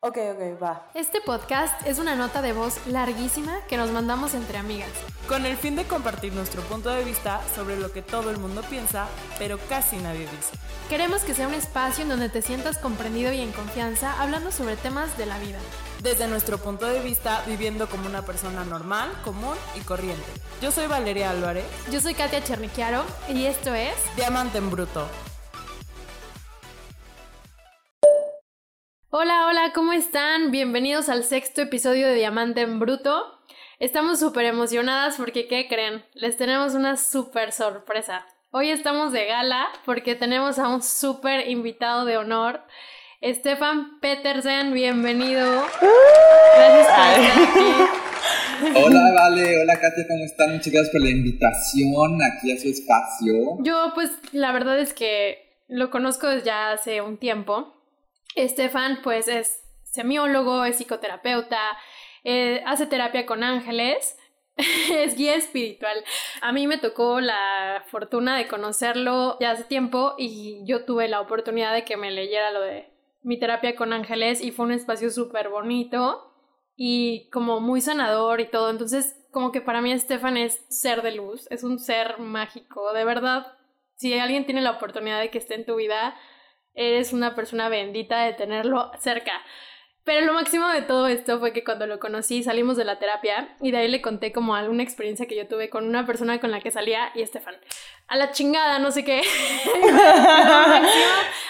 Ok, ok, va. Este podcast es una nota de voz larguísima que nos mandamos entre amigas. Con el fin de compartir nuestro punto de vista sobre lo que todo el mundo piensa, pero casi nadie dice. Queremos que sea un espacio en donde te sientas comprendido y en confianza hablando sobre temas de la vida. Desde nuestro punto de vista, viviendo como una persona normal, común y corriente. Yo soy Valeria Álvarez. Yo soy Katia Cherniquiaro y esto es Diamante en Bruto. Hola, hola, ¿cómo están? Bienvenidos al sexto episodio de Diamante en Bruto. Estamos súper emocionadas porque, ¿qué creen? Les tenemos una súper sorpresa. Hoy estamos de gala porque tenemos a un súper invitado de honor, Stefan Petersen, bienvenido. Gracias por estar aquí. Hola, Vale, hola Katia, ¿cómo están? Muchas gracias por la invitación aquí a su espacio. Yo, pues, la verdad es que lo conozco desde ya hace un tiempo. Estefan, pues, es semiólogo, es psicoterapeuta, eh, hace terapia con ángeles, es guía espiritual. A mí me tocó la fortuna de conocerlo ya hace tiempo y yo tuve la oportunidad de que me leyera lo de mi terapia con ángeles y fue un espacio súper bonito y como muy sanador y todo. Entonces, como que para mí Estefan es ser de luz, es un ser mágico, de verdad. Si alguien tiene la oportunidad de que esté en tu vida, eres una persona bendita de tenerlo cerca. Pero lo máximo de todo esto fue que cuando lo conocí salimos de la terapia y de ahí le conté como alguna experiencia que yo tuve con una persona con la que salía y Estefan. A la chingada, no sé qué.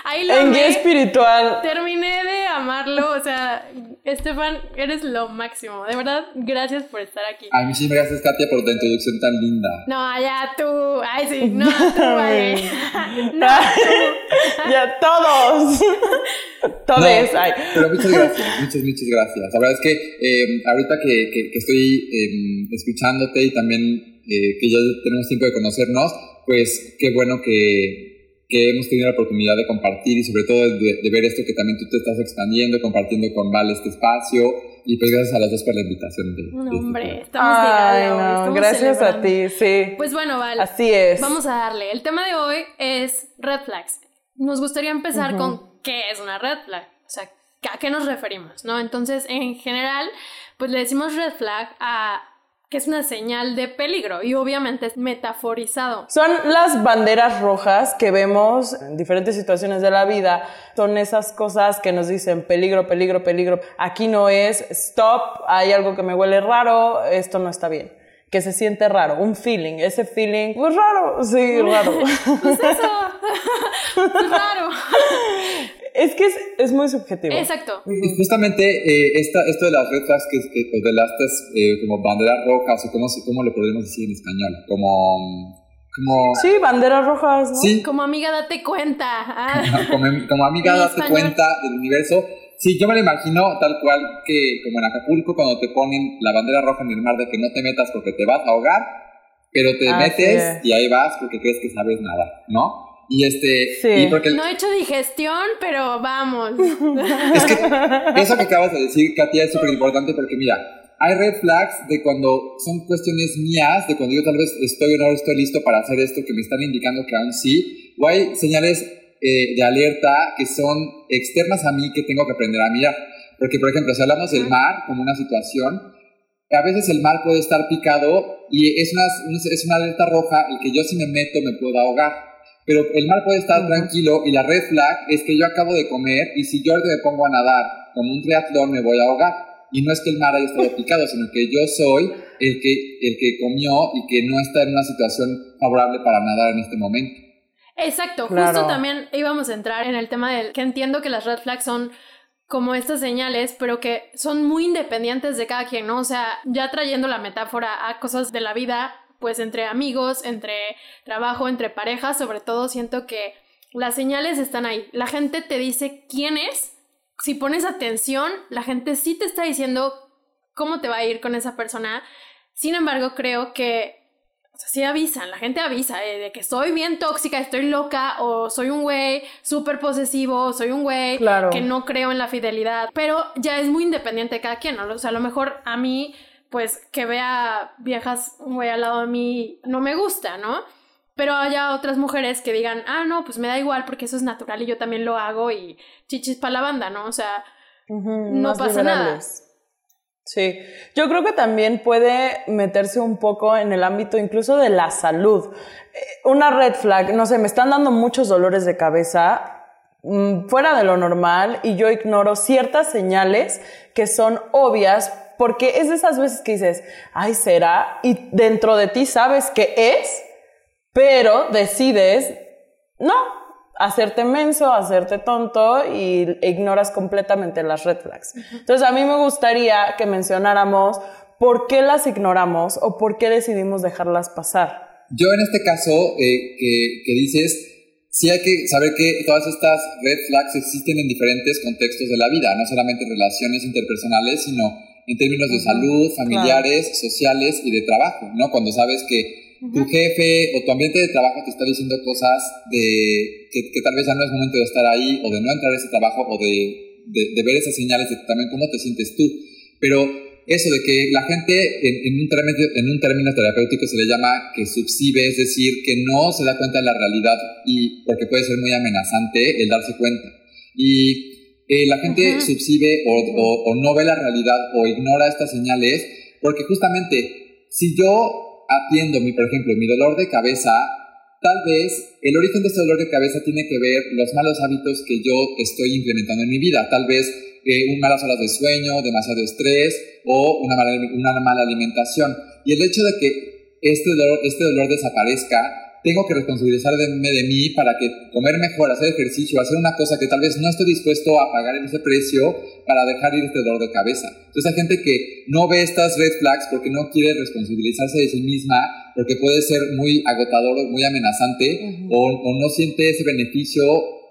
ahí lo En guía espiritual. Terminé de amarlo, o sea, Estefan, eres lo máximo. De verdad, gracias por estar aquí. Ay, muchísimas gracias, Katia, por tu introducción tan linda. No, ya tú. Ay, sí, no, tú, vale. No, ya todos. Todos. No, Ay. Pero muchas gracias, muchas, muchas gracias. La verdad es que eh, ahorita que, que- que estoy eh, escuchándote y también eh, que ya tenemos tiempo de conocernos, pues qué bueno que, que hemos tenido la oportunidad de compartir y sobre todo de, de ver esto que también tú te estás expandiendo, compartiendo con Vale este espacio. Y pues gracias a las dos por la invitación. De, no, de este hombre, estamos de Ay, no, estamos gracias a ti, sí. Pues bueno, vale. Así es. Vamos a darle. El tema de hoy es red flags. Nos gustaría empezar con qué es una red flag. O sea, ¿a qué nos referimos? ¿No? Entonces, en general, pues le decimos red flag a que es una señal de peligro y obviamente es metaforizado. Son las banderas rojas que vemos en diferentes situaciones de la vida. Son esas cosas que nos dicen peligro, peligro, peligro. Aquí no es stop, hay algo que me huele raro, esto no está bien. Que se siente raro, un feeling, ese feeling, pues raro, sí, raro. Pues eso. Pues raro. es que es, es muy subjetivo. Exacto. Y justamente eh, esta, esto de las red flags, que, que- o de las eh, como banderas rojas, o cómo, cómo lo podríamos decir en español, como, como, Sí, banderas rojas, ¿no? sí, Como amiga, date cuenta. Ah. como, como amiga, date español. cuenta del universo. Sí, yo me lo imagino tal cual que como en Acapulco cuando te ponen la bandera roja en el mar de que no te metas porque te vas a ahogar, pero te metes es. y ahí vas porque crees que sabes nada, ¿no? Y este, Sí. y porque No he hecho digestión, pero vamos. Es que eso que acabas de decir, Katia, es súper importante porque mira, hay red flags de cuando son cuestiones mías, de cuando yo tal vez estoy o no estoy listo para hacer esto, que me están indicando que aún sí, o hay señales eh, de alerta que son externas a mí que tengo que aprender a mirar. Porque, por ejemplo, si hablamos del mar como una situación, a veces el mar puede estar picado y es una, es una alerta roja el que yo si me meto me puedo ahogar. Pero el mar puede estar tranquilo y la red flag es que yo acabo de comer y si yo ahorita me pongo a nadar como un triatlón me voy a ahogar. Y no es que el mar haya estado picado, sino que yo soy el que, el que comió y que no está en una situación favorable para nadar en este momento. Exacto, Claro. justo también íbamos a entrar en el tema del que entiendo que las red flags son como estas señales, pero que son muy independientes de cada quien, ¿no? O sea, ya trayendo la metáfora a cosas de la vida, pues entre amigos, entre trabajo, entre parejas, sobre todo siento que las señales están ahí. La gente te dice quién es. Si pones atención, la gente sí te está diciendo cómo te va a ir con esa persona. Sin embargo, creo que o sea, sí avisan, la gente avisa eh, de que soy bien tóxica, estoy loca, o soy un güey súper posesivo, soy un güey Claro. que no creo en la fidelidad, pero ya es muy independiente de cada quien, ¿no? O sea, a lo mejor a mí, pues que vea viejas, un güey al lado de mí, no me gusta, ¿no? Pero haya otras mujeres que digan, ah, no, pues me da igual porque eso es natural y yo también lo hago y chichis para la banda, ¿no? O sea, no pasa nada. Sí, yo creo que también puede meterse un poco en el ámbito incluso de la salud. Eh, una red flag, no sé, me están dando muchos dolores de cabeza mm, fuera de lo normal y yo ignoro ciertas señales que son obvias porque es de esas veces que dices, ay, será, y dentro de ti sabes que es, pero decides, no, hacerte menso, hacerte tonto y ignoras completamente las red flags. Entonces a mí me gustaría que mencionáramos por qué las ignoramos o por qué decidimos dejarlas pasar. Yo en este caso eh, que, dices, sí hay que saber que todas estas red flags existen en diferentes contextos de la vida, no solamente en relaciones interpersonales, sino en términos de salud, familiares, sociales y de trabajo, ¿no? Cuando sabes que tu jefe o tu ambiente de trabajo te está diciendo cosas de que, tal vez ya no es momento de estar ahí o de no entrar a ese trabajo o de, de, ver esas señales de también cómo te sientes tú. Pero eso de que la gente en, un término, en un término terapéutico se le llama que subsibe, es decir, que no se da cuenta de la realidad y porque puede ser muy amenazante el darse cuenta. Y eh, la gente subsibe o, o, o no ve la realidad o ignora estas señales porque justamente si yo atiendo, mi, por ejemplo, mi dolor de cabeza, tal vez el origen de este dolor de cabeza tiene que ver los malos hábitos que yo estoy implementando en mi vida. Tal vez eh, un malas horas de sueño, demasiado estrés o una mala, una mala alimentación. Y el hecho de que este dolor, este dolor desaparezca tengo que responsabilizarme de mí para que comer mejor, hacer ejercicio, hacer una cosa que tal vez no estoy dispuesto a pagar en ese precio para dejar ir este dolor de cabeza. Entonces hay gente que no ve estas red flags porque no quiere responsabilizarse de sí misma, porque puede ser muy agotador, muy amenazante, o, o no siente ese beneficio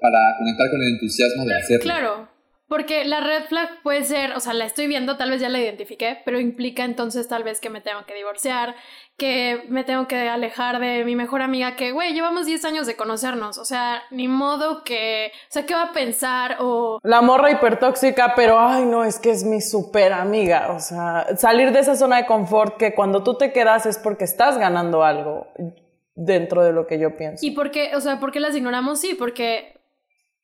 para conectar con el entusiasmo de hacerlo. Claro. Porque la red flag puede ser, o sea, la estoy viendo, tal vez ya la identifiqué, pero implica entonces tal vez que me tengo que divorciar, que me tengo que alejar de mi mejor amiga, que, güey, llevamos 10 años de conocernos, o sea, ni modo que, o sea, ¿qué va a pensar? O... La morra hipertóxica, pero, ay, no, es que es mi super amiga, o sea, salir de esa zona de confort que cuando tú te quedas es porque estás ganando algo dentro de lo que yo pienso. ¿Y por qué, o sea, por qué las ignoramos? Sí, porque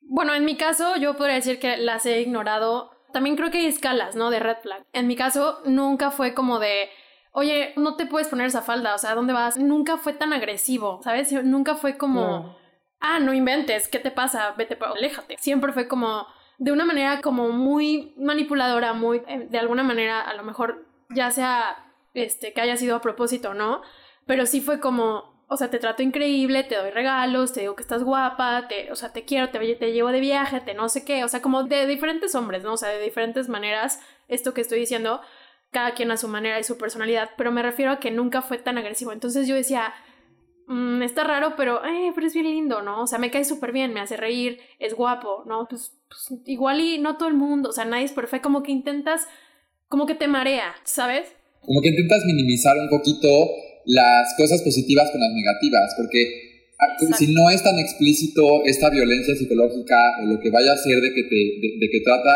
bueno, en mi caso yo podría decir que las he ignorado. También creo que hay escalas, ¿no? De red flag. En mi caso nunca fue como de, oye, no te puedes poner esa falda, o sea, ¿dónde vas? Nunca fue tan agresivo, ¿sabes? Nunca fue como, ah, no inventes, ¿qué te pasa? Vete, aléjate. Siempre fue como, de una manera como muy manipuladora, muy, eh, de alguna manera, a lo mejor ya sea, este, que haya sido a propósito, ¿no? Pero sí fue como, o sea, te trato increíble, te doy regalos, te digo que estás guapa, te, o sea, te quiero, te, te llevo de viaje, te no sé qué, o sea, como de diferentes hombres, ¿no? O sea, de diferentes maneras, esto que estoy diciendo, cada quien a su manera y su personalidad, pero me refiero a que nunca fue tan agresivo. Entonces yo decía, mm, está raro, pero, eh, pero es bien lindo, ¿no? O sea, me cae súper bien, me hace reír, es guapo, ¿no? Pues, pues, igual y no todo el mundo, o sea, nadie es perfecto, como que intentas, como que te marea, ¿sabes? Como que intentas minimizar un poquito las cosas positivas con las negativas, porque ah, si no es tan explícito esta violencia psicológica o lo que vaya a ser de que, te, de, que trata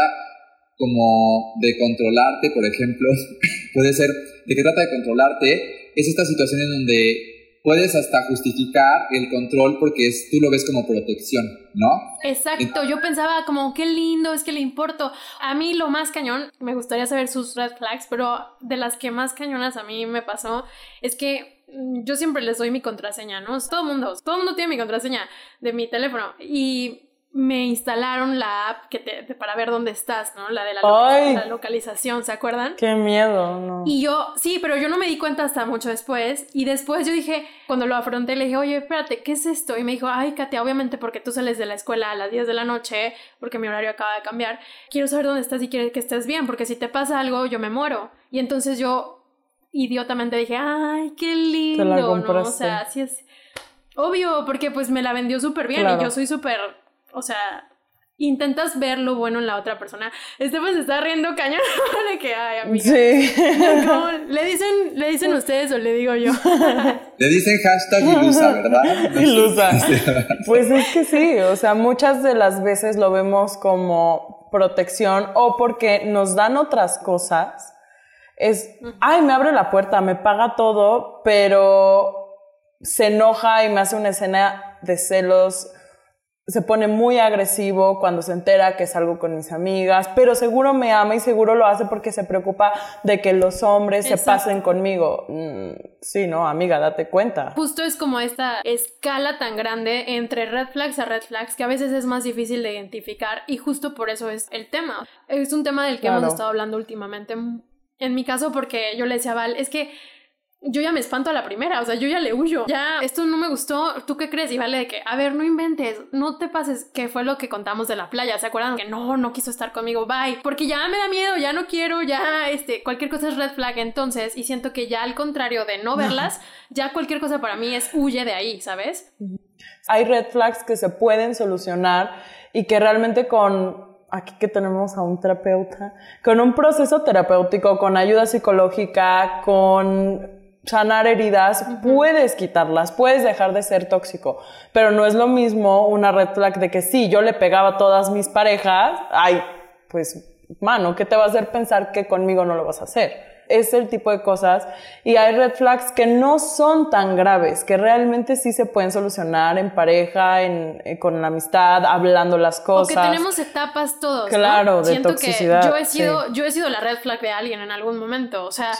como de controlarte, por ejemplo, puede ser de que trata de controlarte, es esta situación en donde puedes hasta justificar el control porque es, tú lo ves como protección, ¿no? Exacto, yo pensaba como, qué lindo, es que le importo. A mí lo más cañón, me gustaría saber sus red flags, pero de las que más cañonas a mí me pasó es que mm, yo siempre les doy mi contraseña, ¿no? Todo el mundo, todo el mundo tiene mi contraseña de mi teléfono y me instalaron la app que te, para ver dónde estás, ¿no? La de la, localización, ¿se acuerdan? Qué miedo, ¿no? Y yo, sí, pero yo no me di cuenta hasta mucho después. Y después yo dije, cuando lo afronté, le dije, oye, espérate, ¿qué es esto? Y me dijo, ay, Katia, obviamente porque tú sales de la escuela a las 10 de la noche, porque mi horario acaba de cambiar, quiero saber dónde estás y quiero que estés bien, porque si te pasa algo, yo me muero. Y entonces yo, idiotamente, dije, ay, qué lindo, ¿no? O sea, así es. Obvio, porque pues me la vendió súper bien y yo soy súper o sea, intentas ver lo bueno en la otra persona. Estefan se está riendo cañón de que, ay, amiga. Sí. ¿Le dicen, ¿Le dicen ustedes o le digo yo? Le dicen hashtag ilusa, ¿verdad? Ilusa. Pues es que sí, o sea, muchas de las veces lo vemos como protección o porque nos dan otras cosas. Es, ay, me abre la puerta, me paga todo, pero se enoja y me hace una escena de celos se pone muy agresivo cuando se entera que salgo con mis amigas, pero seguro me ama y seguro lo hace porque se preocupa de que los hombres se pasen conmigo. Mm, sí, no, amiga, date cuenta. Justo es como esta escala tan grande entre red flags a red flags que a veces es más difícil de identificar y justo por eso es el tema. Es un tema del que hemos estado hablando últimamente. En mi caso, porque yo le decía a Val, es que yo ya me espanto a la primera, o sea, yo ya le huyo. Ya, esto no me gustó, ¿tú qué crees? Y vale de que, a ver, no inventes, no te pases, que fue lo que contamos de la playa, ¿se acuerdan? Que no, no quiso estar conmigo, bye, porque ya me da miedo, ya no quiero, ya, este, cualquier cosa es red flag entonces, y siento que ya al contrario de no verlas, ya cualquier cosa para mí es huye de ahí, ¿sabes? Hay red flags que se pueden solucionar y que realmente con aquí que tenemos a un terapeuta, con un proceso terapéutico, con ayuda psicológica, con sanar heridas, puedes quitarlas, puedes dejar de ser tóxico, pero no es lo mismo una red flag de que sí, yo le pegaba a todas mis parejas, ay, pues, mano, ¿qué te va a hacer pensar que conmigo no lo vas a hacer? Es el tipo de cosas y hay red flags que no son tan graves, que realmente sí se pueden solucionar en pareja, en, eh, con la amistad, hablando las cosas. Porque tenemos etapas todos. Claro, de Siento toxicidad. Que yo he sido, yo he sido la red flag de alguien en algún momento, o sea,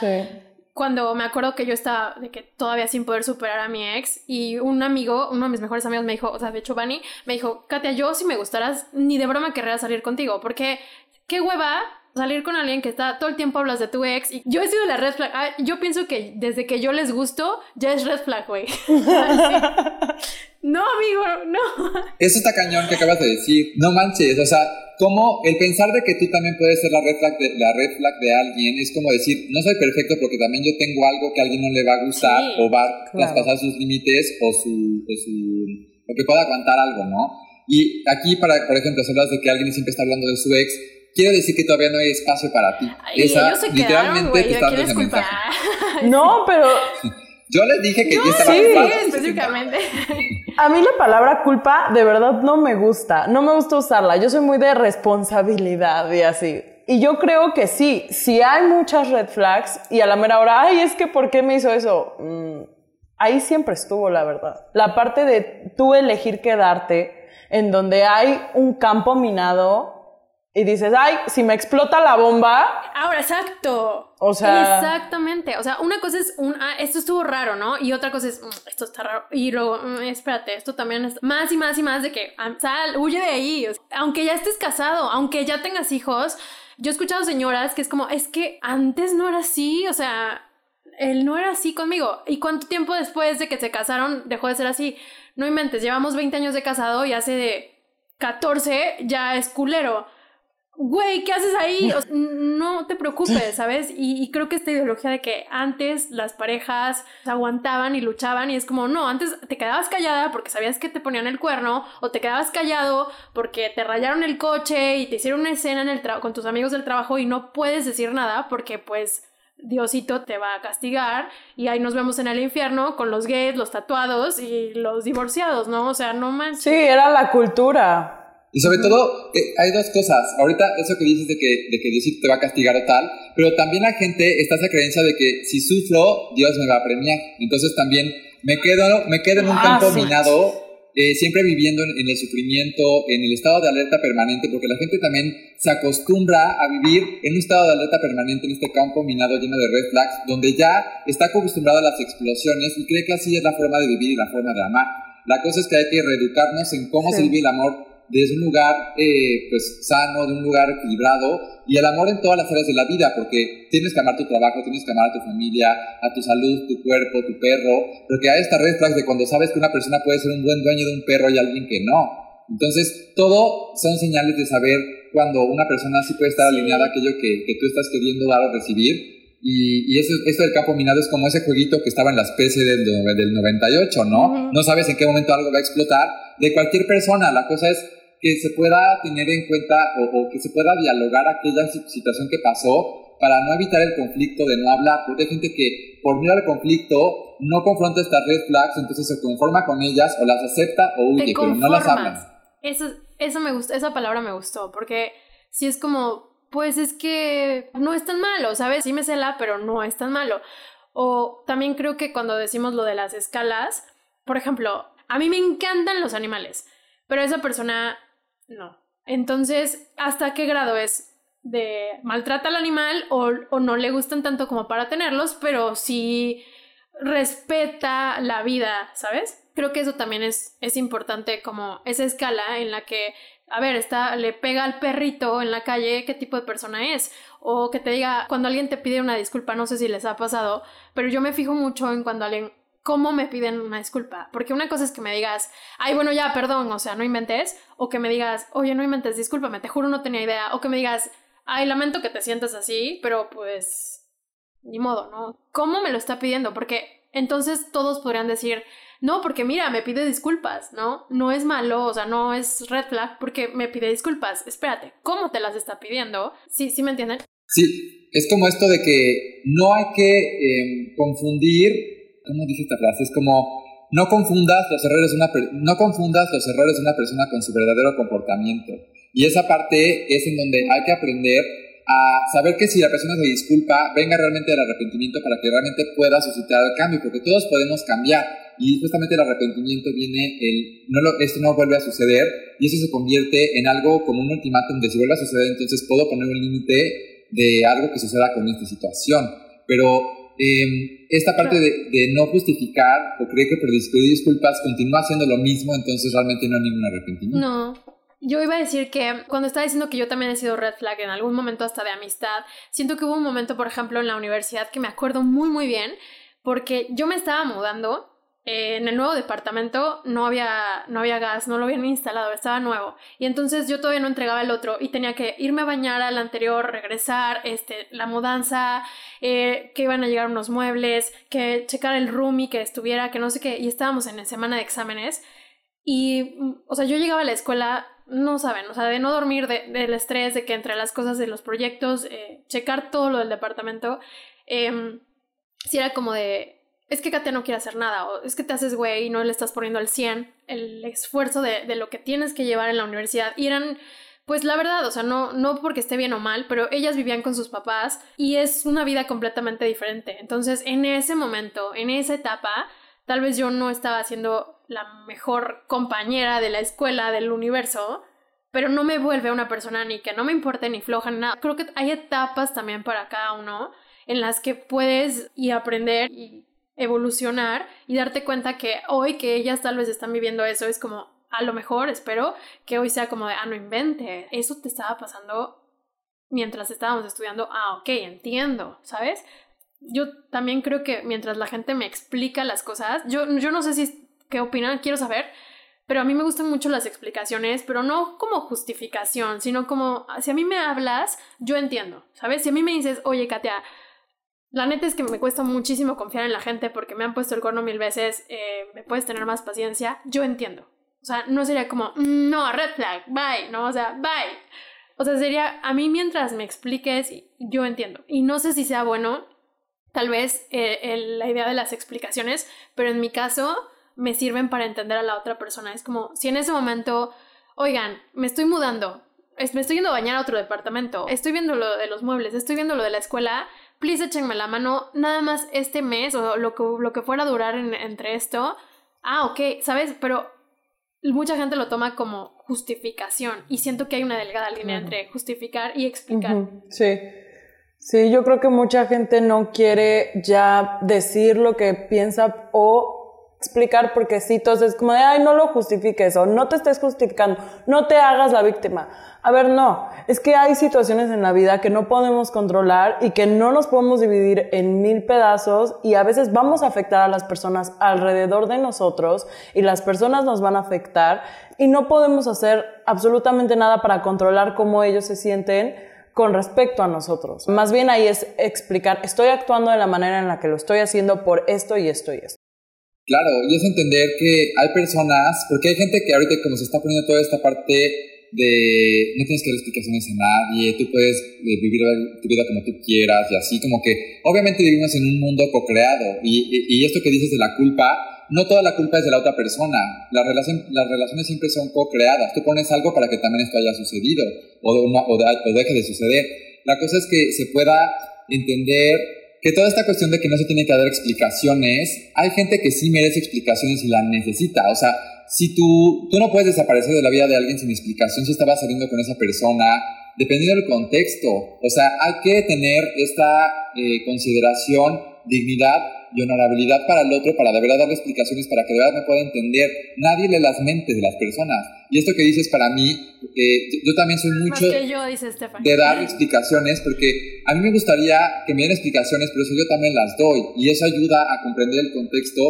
cuando me acuerdo que yo estaba de que todavía sin poder superar a mi ex y un amigo, uno de mis mejores amigos me dijo, o sea, de hecho Bani, me dijo, Katia, yo si me gustaras, ni de broma querría salir contigo, porque qué hueva salir con alguien que está todo el tiempo hablas de tu ex y yo he sido la red flag. Ah, yo pienso que desde que yo les gusto, ya es red flag, güey. no, amigo, no. Eso está cañón que acabas de decir. No manches, o sea, como el pensar de que tú también puedes ser la red flag de, la red flag de alguien es como decir, no soy perfecto porque también yo tengo algo que a alguien no le va a gustar o va a traspasar sus límites o su, o su, o que pueda aguantar algo, ¿no? Y aquí, para, por ejemplo, si hablas de que alguien siempre está hablando de su ex, quiero decir que todavía no hay espacio para ti. Y Esa, ellos se literalmente quedaron, te está No, pero... Yo les dije que yo estaba sí, específicamente. A mí la palabra culpa de verdad no me gusta. No me gusta usarla. Yo soy muy de responsabilidad y así. Y yo creo que sí, si hay muchas red flags y a la mera hora, ay, es que ¿por qué me hizo eso? Mm, ahí siempre estuvo, la verdad. La parte de tú elegir quedarte en donde hay un campo minado y dices, ay, si me explota la bomba. Ahora, exacto. O sea. Exactamente. O sea, una cosa es un, ah, esto estuvo raro, ¿no? Y otra cosa es, mm, esto está raro. Y luego, mm, espérate, esto también es más y más y más de que, ah, sal, huye de ahí. aunque ya estés casado, aunque ya tengas hijos. Yo he escuchado señoras que es como, es que antes no era así, o sea, él no era así conmigo. ¿Y cuánto tiempo después de que se casaron dejó de ser así? No inventes, llevamos 20 años de casado y hace de 14 ya es culero güey, ¿qué haces ahí? no te preocupes, ¿sabes? Y, creo que esta ideología de que antes las parejas aguantaban y luchaban y es como, no, antes te quedabas callada porque sabías que te ponían el cuerno o te quedabas callado porque te rayaron el coche y te hicieron una escena en el con tus amigos del trabajo y no puedes decir nada porque pues Diosito te va a castigar y ahí nos vemos en el infierno con los gays, los tatuados y los divorciados, ¿no? O sea, no manches. Sí, era la cultura. Y sobre todo, eh, hay dos cosas. Ahorita, eso que dices de que, de que Dios te va a castigar o tal, pero también la gente está esa creencia de que si sufro, Dios me va a premiar. Entonces también me quedo, me quedo en un ah, campo minado, eh, siempre viviendo en, en, el sufrimiento, en el estado de alerta permanente, porque la gente también se acostumbra a vivir en un estado de alerta permanente, en este campo minado lleno de red flags, donde ya está acostumbrado a las explosiones y cree que así es la forma de vivir y la forma de amar. La cosa es que hay que reeducarnos en cómo se vive el amor desde un lugar eh, pues sano, de un lugar equilibrado y el amor en todas las áreas de la vida, porque tienes que amar tu trabajo, tienes que amar a tu familia, a tu salud, tu cuerpo, tu perro, porque hay esta red flag de cuando sabes que una persona puede ser un buen dueño de un perro y alguien que no. Entonces, todo son señales de saber cuando una persona sí puede estar alineada a aquello que, que, tú estás queriendo dar o recibir. Y, y eso, esto del campo minado es como ese jueguito que estaba en la especie del, del 98, ¿no? No sabes en qué momento algo va a explotar. De cualquier persona, la cosa es que se pueda tener en cuenta o, que se pueda dialogar aquella situación que pasó para no evitar el conflicto de no hablar, porque hay gente que por miedo al conflicto no confronta estas red flags, entonces se conforma con ellas o las acepta o huye, pero no las habla. Eso, eso me gusta, esa palabra me gustó, porque si es como, pues es que no es tan malo, ¿sabes? Sí me cela, pero no es tan malo. O también creo que cuando decimos lo de las escalas, por ejemplo, a mí me encantan los animales pero esa persona no. Entonces, ¿hasta qué grado es de maltrata al animal o, o no le gustan tanto como para tenerlos, pero sí respeta la vida, ¿sabes? Creo que eso también es, es importante como esa escala en la que, a ver, está, le pega al perrito en la calle, qué tipo de persona es. O que te diga, cuando alguien te pide una disculpa, no sé si les ha pasado, pero yo me fijo mucho en cuando alguien, cómo me piden una disculpa. Porque una cosa es que me digas, ay, bueno, ya, perdón, o sea, no inventes. O que me digas, oye, no inventes, discúlpame, te juro no tenía idea. O que me digas, ay, lamento que te sientas así, pero pues, ni modo, ¿no? ¿Cómo me lo está pidiendo? Porque entonces todos podrían decir, no, porque mira, me pide disculpas, ¿no? No es malo, o sea, no es red flag porque me pide disculpas. Espérate, ¿cómo te las está pidiendo? Sí, sí me entienden. Sí, es como esto de que no hay que em, confundir, ¿cómo dice esta frase? Es como no confundas los errores de una no confundas los errores de una persona con su verdadero comportamiento. Y esa parte es en donde hay que aprender a saber que si la persona se disculpa, venga realmente del arrepentimiento para que realmente pueda suscitar el cambio, porque todos podemos cambiar y justamente el arrepentimiento viene el, no lo, esto no vuelve a suceder y eso se convierte en algo como un ultimátum de si vuelve a suceder, entonces puedo poner un límite de algo que suceda con esta situación. Pero em, esta parte de, de, no justificar o creer que pedir disculpas continúa haciendo lo mismo, entonces realmente no hay ningún arrepentimiento. No. Yo iba a decir que cuando estaba diciendo que yo también he sido red flag en algún momento hasta de amistad, siento que hubo un momento, por ejemplo, en la universidad que me acuerdo muy, muy bien, porque yo me estaba mudando. Eh, en el nuevo departamento no había, no había gas, no lo habían instalado, estaba nuevo. Y entonces yo todavía no entregaba el otro y tenía que irme a bañar al anterior, regresar, este, la mudanza, eh, que iban a llegar unos muebles, que checar el roomie que estuviera, que no sé qué. Y estábamos en la semana de exámenes. Y, o sea, yo llegaba a la escuela no saben, o sea, de no dormir, del estrés, de que entre las cosas de los proyectos, eh, checar todo lo del departamento, eh, si era como de, es que Katia no quiere hacer nada, o es que te haces güey y no le estás poniendo al 100 el esfuerzo de, de, lo que tienes que llevar en la universidad. Y eran, pues la verdad, o sea, no, no porque esté bien o mal, pero ellas vivían con sus papás y es una vida completamente diferente. Entonces, en ese momento, en esa etapa, tal vez yo no estaba haciendo la mejor compañera de la escuela, del universo, pero no me vuelve una persona ni que no me importe ni floja ni nada. Creo que hay etapas también para cada uno en las que puedes y aprender y evolucionar y darte cuenta que hoy que ellas tal vez están viviendo eso es como a lo mejor espero que hoy sea como de ah no invente eso te estaba pasando mientras estábamos estudiando ah ok entiendo sabes yo también creo que mientras la gente me explica las cosas yo yo no sé si qué opinan, quiero saber. Pero a mí me gustan mucho las explicaciones, pero no como justificación, sino como, si a mí me hablas, yo entiendo, ¿sabes? Si a mí me dices, oye, Katia, la neta es que me cuesta muchísimo confiar en la gente porque me han puesto el corno mil veces, eh, me puedes tener más paciencia, yo entiendo. O sea, no sería como, mm, no, red flag, bye, no, o sea, bye. O sea, sería, a mí mientras me expliques, yo entiendo. Y no sé si sea bueno, tal vez, eh, la idea de las explicaciones, pero en mi caso me sirven para entender a la otra persona. Es como si en ese momento, oigan, me estoy mudando, me estoy yendo a bañar a otro departamento, estoy viendo lo de los muebles, estoy viendo lo de la escuela, please échenme la mano nada más este mes o lo que, lo que fuera a durar entre esto. Ah, ok, ¿sabes? Pero mucha gente lo toma como justificación y siento que hay una delgada línea entre justificar y explicar. Sí. Sí, yo creo que mucha gente no quiere ya decir lo que piensa o explicar porque sí, entonces como de, ay, no lo justifiques o no te estés justificando, no te hagas la víctima. A ver, no, es que hay situaciones en la vida que no podemos controlar y que no nos podemos dividir en mil pedazos y a veces vamos a afectar a las personas alrededor de nosotros y las personas nos van a afectar y no podemos hacer absolutamente nada para controlar cómo ellos se sienten con respecto a nosotros. Más bien ahí es explicar, estoy actuando de la manera en la que lo estoy haciendo por esto y esto y esto. Claro, y es entender que hay personas, porque hay gente que ahorita como se está poniendo toda esta parte de no tienes que dar explicaciones a nadie, tú puedes eh, vivir tu vida como tú quieras y así como que obviamente vivimos en un mundo co-creado y, y, esto que dices de la culpa, no toda la culpa es de la otra persona, la relación, las relaciones siempre son co-creadas, tú pones algo para que también esto haya sucedido o, o, o deje de suceder. La cosa es que se pueda entender que toda esta cuestión de que no se tiene que dar explicaciones, hay gente que sí merece explicaciones y la necesita. O sea, si tú, tú no puedes desaparecer de la vida de alguien sin explicación si estaba saliendo con esa persona, dependiendo del contexto. O sea, hay que tener esta eh, consideración, dignidad y honorabilidad para el otro, para de verdad darle explicaciones, para que de verdad me pueda entender. Nadie lee las mentes de las personas. Y esto que dices para mí, eh, yo también soy mucho de dar explicaciones, porque a mí me gustaría que me den explicaciones, pero eso yo también las doy. Y eso ayuda a comprender el contexto,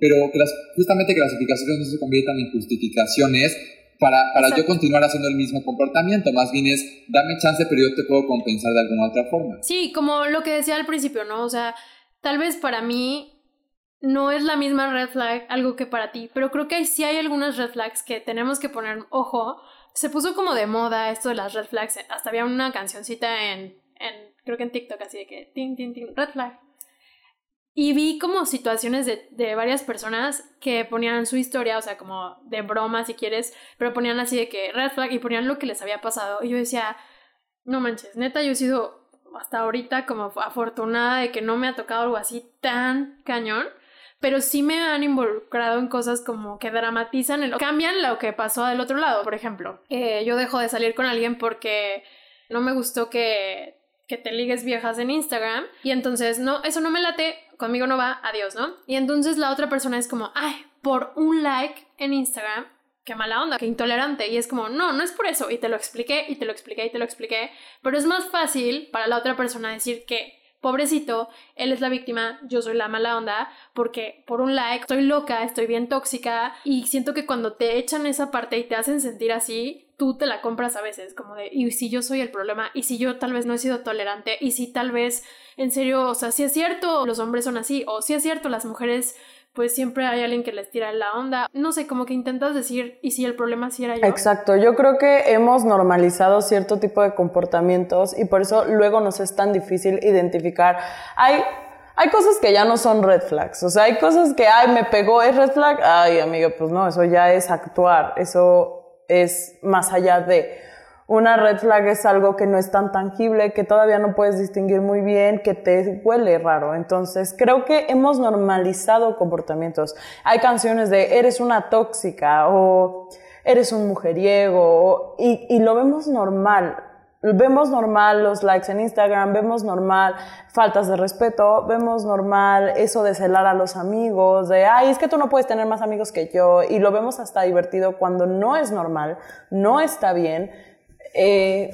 pero que las, justamente que las explicaciones no se conviertan en justificaciones para, para yo continuar haciendo el mismo comportamiento. Más bien es, dame chance, pero yo te puedo compensar de alguna otra forma. Sí, como lo que decía al principio, ¿no? O sea, Tal vez para mí no es la misma red flag algo que para ti, pero creo que sí hay algunas red flags que tenemos que poner ojo. Se puso como de moda esto de las red flags. Hasta había una cancioncita en, en creo que en TikTok así de que, ting, ting, ting, red flag. Y vi como situaciones de, de, varias personas que ponían su historia, o sea, como de broma si quieres, pero ponían así de que red flag y ponían lo que les había pasado. Y yo decía, no manches, neta, yo he sido hasta ahorita como afortunada de que no me ha tocado algo así tan cañón, pero sí me han involucrado en cosas como que dramatizan, cambian lo que pasó del otro lado. Por ejemplo, eh, yo dejo de salir con alguien porque no me gustó que, que te ligues viejas en Instagram y entonces no, eso no me late, conmigo no va, adiós, ¿no? Y entonces la otra persona es como, ay, por un like en Instagram qué mala onda, qué intolerante. Y es como, no, no es por eso. Y te lo expliqué, y te lo expliqué, y te lo expliqué. Pero es más fácil para la otra persona decir que, pobrecito, él es la víctima, yo soy la mala onda, porque por un like estoy loca, estoy bien tóxica. Y siento que cuando te echan esa parte y te hacen sentir así, tú te la compras a veces, como de, y si yo soy el problema, y si yo tal vez no he sido tolerante, y si tal vez, en serio, o sea, si es cierto, los hombres son así, o si es cierto, las mujeres pues siempre hay alguien que les tira la onda. No sé, como que intentas decir, ¿y si el problema sí era yo? Exacto, yo creo que hemos normalizado cierto tipo de comportamientos y por eso luego nos es tan difícil identificar. Hay, hay cosas que ya no son red flags, o sea, hay cosas que, ay, me pegó, es red flag, ay, amiga, pues no, eso ya es actuar, eso es más allá de... Una red flag es algo que no es tan tangible, que todavía no puedes distinguir muy bien, que te huele raro. Entonces, creo que hemos normalizado comportamientos. Hay canciones de eres una tóxica o eres un mujeriego y, y lo vemos normal. Vemos normal los likes en Instagram, vemos normal faltas de respeto, vemos normal eso de celar a los amigos, de, ay, es que tú no puedes tener más amigos que yo, y lo vemos hasta divertido cuando no es normal, no está bien eh,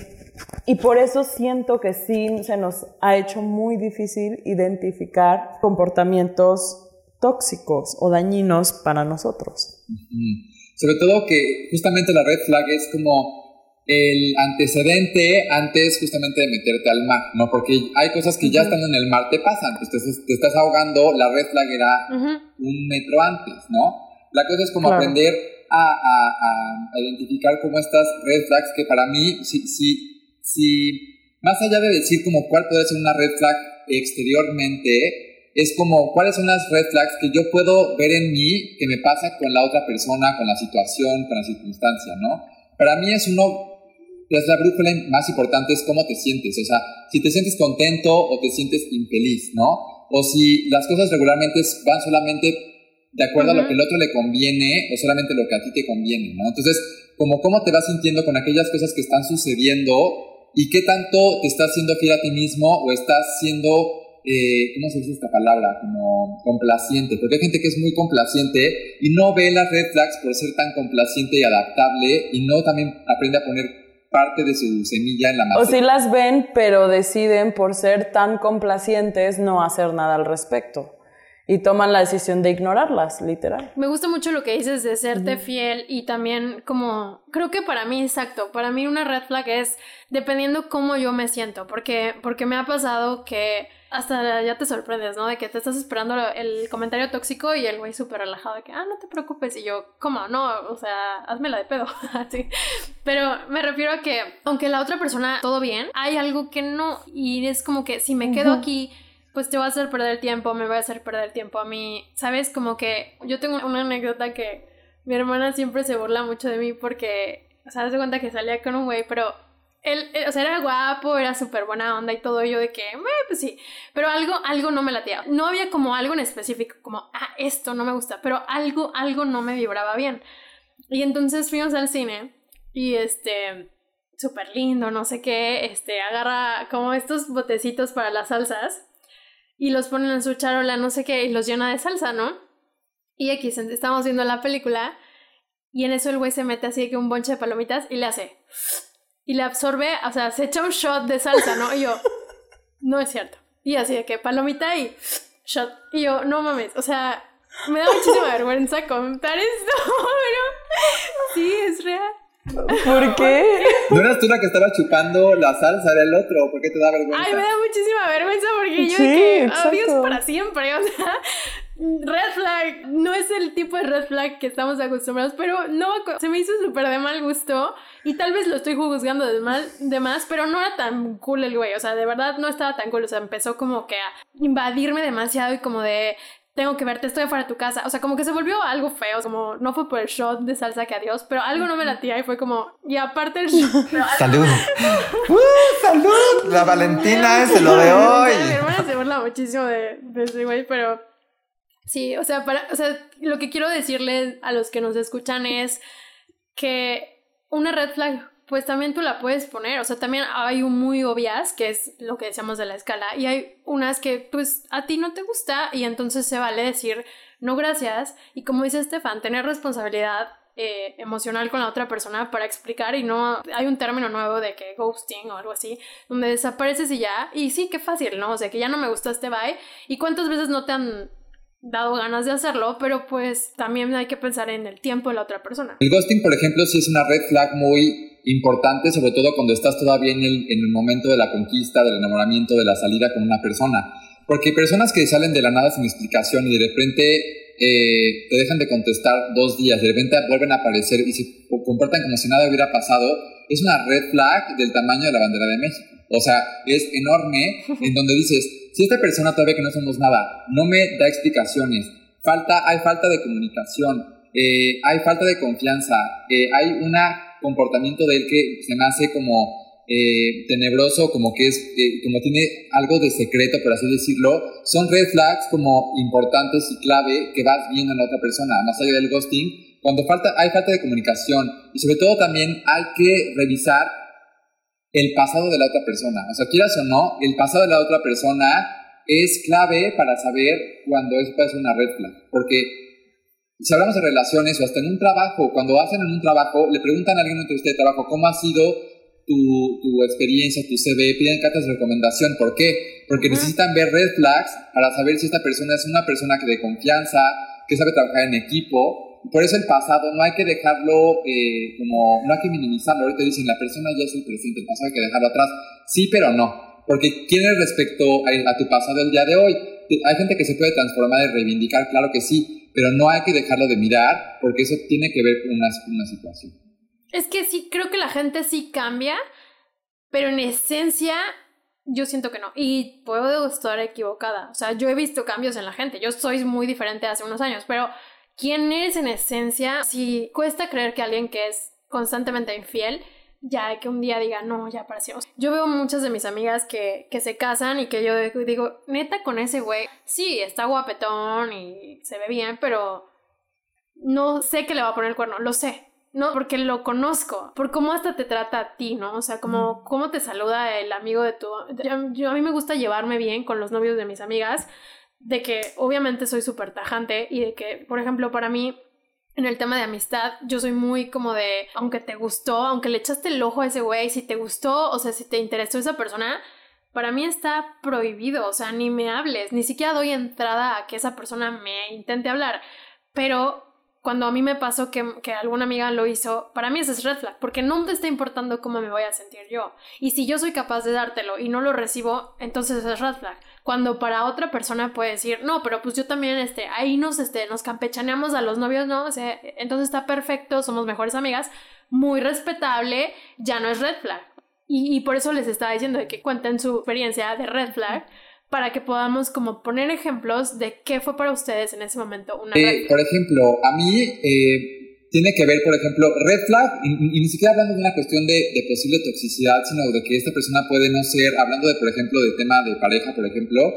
y por eso siento que sí se nos ha hecho muy difícil identificar comportamientos tóxicos o dañinos para nosotros. Sobre todo que justamente la red flag es como el antecedente antes justamente de meterte al mar, ¿no? Porque hay cosas que ya están en el mar, te pasan, pues te, te estás ahogando, la red flag era un metro antes, ¿no? La cosa es como aprender a, identificar como estas red flags que para mí, si, si, si, más allá de decir como cuál puede ser una red flag exteriormente, es como cuáles son las red flags que yo puedo ver en mí que me pasa con la otra persona, con la situación, con la circunstancia, ¿no? Para mí es uno, es la brújula más importante es cómo te sientes, o sea, si te sientes contento o te sientes infeliz, ¿no? O si las cosas regularmente van solamente de acuerdo a lo que el otro le conviene o solamente lo que a ti te conviene, ¿no? Entonces, como cómo te vas sintiendo con aquellas cosas que están sucediendo y qué tanto te estás siendo fiel a ti mismo o estás siendo, eh, ¿cómo se dice esta palabra? Como complaciente, porque hay gente que es muy complaciente y no ve las red flags por ser tan complaciente y adaptable y no también aprende a poner parte de su semilla en la maceta. O si las ven, pero deciden por ser tan complacientes no hacer nada al respecto y toman la decisión de ignorarlas, literal. Me gusta mucho lo que dices de serte fiel y también como, creo que para mí, exacto, para mí una red flag es dependiendo cómo yo me siento, porque, porque me ha pasado que hasta ya te sorprendes, ¿no? De que te estás esperando el comentario tóxico y el güey súper relajado de que, ah, no te preocupes. Y yo, ¿cómo? No, o sea, hazmela de pedo. Así. Pero me refiero a que, aunque la otra persona todo bien, hay algo que no. Y es como que si me quedo aquí pues te va a hacer perder tiempo, me va a hacer perder tiempo a mí. ¿Sabes? Como que yo tengo una anécdota que mi hermana siempre se burla mucho de mí porque, o sea, se cuenta que salía con un güey, pero él, o sea, era guapo, era súper buena onda y todo, yo de que, pues sí, pero algo, algo no me latía. No había como algo en específico, como, ah, esto no me gusta, pero algo, algo no me vibraba bien. Y entonces fuimos al cine y este, súper lindo, no sé qué, este, agarra como estos botecitos para las salsas y los ponen en su charola, no sé qué, y los llena de salsa, ¿no? Y aquí estamos viendo la película y en eso el güey se mete así que un bonche de palomitas y le hace. Y le absorbe, o sea, se echa un shot de salsa, ¿no? Y yo, no es cierto. Y así de que palomita y shot. Y yo, no mames, o sea, me da muchísima vergüenza contar esto, pero sí, es real. ¿Por qué? No eras tú la que estaba chupando la salsa, era el otro. ¿Por qué te da vergüenza? Ay, me da muchísima vergüenza porque yo sí, adiós para siempre. O sea, red flag. No es el tipo de red flag que estamos acostumbrados, pero no se me hizo súper de mal gusto. Y tal vez lo estoy juzgando de, mal, de más, pero no era tan cool el güey. O sea, de verdad no estaba tan cool. O sea, empezó como que a invadirme demasiado y como de tengo que verte, estoy afuera de tu casa. O sea, como que se volvió algo feo, como no fue por el shot de salsa que adiós, pero algo no me latía y fue como, y aparte el shot. ¡Salud! ¡Uh, ¡Salud! La Valentina es lo de hoy. Mi hermana se burla muchísimo de, de ese güey, pero sí, o sea, para, o sea, lo que quiero decirles a los que nos escuchan es que una red flag pues también tú la puedes poner, o sea, también hay un muy obvias, que es lo que decíamos de la escala, y hay unas que pues a ti no te gusta y entonces se vale decir no gracias, y como dice Estefan, tener responsabilidad eh, emocional con la otra persona para explicar y no hay un término nuevo de que ghosting o algo así, donde desapareces y ya, y sí, qué fácil, ¿no? O sea, que ya no me gustó este bye, y cuántas veces no te han dado ganas de hacerlo, pero pues también hay que pensar en el tiempo de la otra persona. El ghosting, por ejemplo, sí es una red flag muy importante, sobre todo cuando estás todavía en el, en el momento de la conquista, del enamoramiento, de la salida con una persona. Porque hay personas que salen de la nada sin explicación y de repente eh, te dejan de contestar dos días, de repente vuelven a aparecer y se comportan como si nada hubiera pasado, es una red flag del tamaño de la bandera de México. O sea, es enorme en donde dices, si esta persona todavía que no somos nada no me da explicaciones, falta, hay falta de comunicación, eh, hay falta de confianza, eh, hay un comportamiento de él que se me hace como eh, tenebroso, como que es, como tiene algo de secreto, por así decirlo, son red flags como importantes y clave que vas viendo en la otra persona, más allá del ghosting, cuando falta, hay falta de comunicación y sobre todo también hay que revisar el pasado de la otra persona. O sea, quieras o no, el pasado de la otra persona es clave para saber cuando es una red flag. Porque si hablamos de relaciones o hasta en un trabajo, cuando hacen en un trabajo, le preguntan a alguien en entrevista de trabajo cómo ha sido tu, tu, experiencia, tu CV, piden cartas de recomendación. ¿Por qué? Porque necesitan ver red flags para saber si esta persona es una persona que de confianza, que sabe trabajar en equipo por eso el pasado no hay que dejarlo eh, como, no hay que minimizarlo. Ahorita dicen, la persona ya es el presente, el pasado hay que dejarlo atrás. Sí, pero no. Porque ¿quién es respecto a, tu pasado el día de hoy? Hay gente que se puede transformar y reivindicar, claro que sí, pero no hay que dejarlo de mirar porque eso tiene que ver con una, situación. Es que sí, creo que la gente sí cambia, pero en esencia yo siento que no. Y puedo estar equivocada. O sea, yo he visto cambios en la gente. Yo soy muy diferente hace unos años, pero quién eres en esencia, si cuesta creer que alguien que es constantemente infiel, ya que un día diga, no, ya pareció. Yo veo muchas de mis amigas que, que se casan y que yo digo, neta, con ese güey, sí, está guapetón y se ve bien, pero no sé que le va a poner el cuerno, lo sé. No, porque lo conozco, por cómo hasta te trata a ti, ¿no? O sea, como cómo te saluda el amigo de tu... yo a mí me gusta llevarme bien con los novios de mis amigas, de que obviamente soy súper tajante y de que, por ejemplo, para mí, en el tema de amistad, yo soy muy como de, aunque te gustó, aunque le echaste el ojo a ese güey, si te gustó, o sea, si te interesó esa persona, para mí está prohibido, o sea, ni me hables, ni siquiera doy entrada a que esa persona me intente hablar, pero cuando a mí me pasó que, que, alguna amiga lo hizo, para mí eso es red flag, porque no te está importando cómo me voy a sentir yo. Y si yo soy capaz de dártelo y no lo recibo, entonces es red flag. Cuando para otra persona puede decir, no, pero pues yo también, este, ahí nos, este, nos campechaneamos a los novios, ¿no? O sea, entonces está perfecto, somos mejores amigas, muy respetable, ya no es red flag. Y, y por eso les estaba diciendo de que cuenten su experiencia de red flag para que podamos como poner ejemplos de qué fue para ustedes en ese momento una eh, Por ejemplo, a mí eh, tiene que ver, por ejemplo, red flag, y, ni siquiera hablando de una cuestión de, posible toxicidad, sino de que esta persona puede no ser, hablando de, por ejemplo, de tema de pareja, por ejemplo,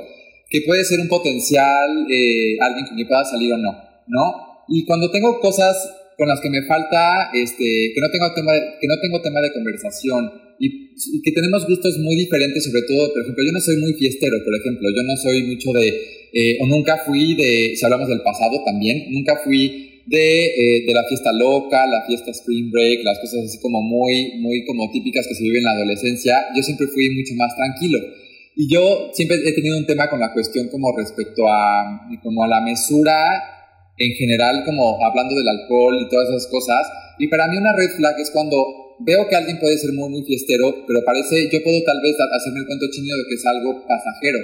que puede ser un potencial, eh, alguien con quien pueda salir o no, ¿no? Y cuando tengo cosas con las que me falta, este, que no tengo tema de, que no tengo tema de conversación. Y, que tenemos gustos muy diferentes, sobre todo, por ejemplo, yo no soy muy fiestero, por ejemplo, yo no soy mucho de, eh, o nunca fui de, si hablamos del pasado también, nunca fui de, eh, de, la fiesta loca, la fiesta spring break, las cosas así como muy, muy como típicas que se viven en la adolescencia, yo siempre fui mucho más tranquilo. Y yo siempre he tenido un tema con la cuestión como respecto a, como a la mesura en general, como hablando del alcohol y todas esas cosas. Y para mí una red flag es cuando veo que alguien puede ser muy, muy fiestero, pero parece, yo puedo tal vez hacerme el cuento chino de que es algo pasajero.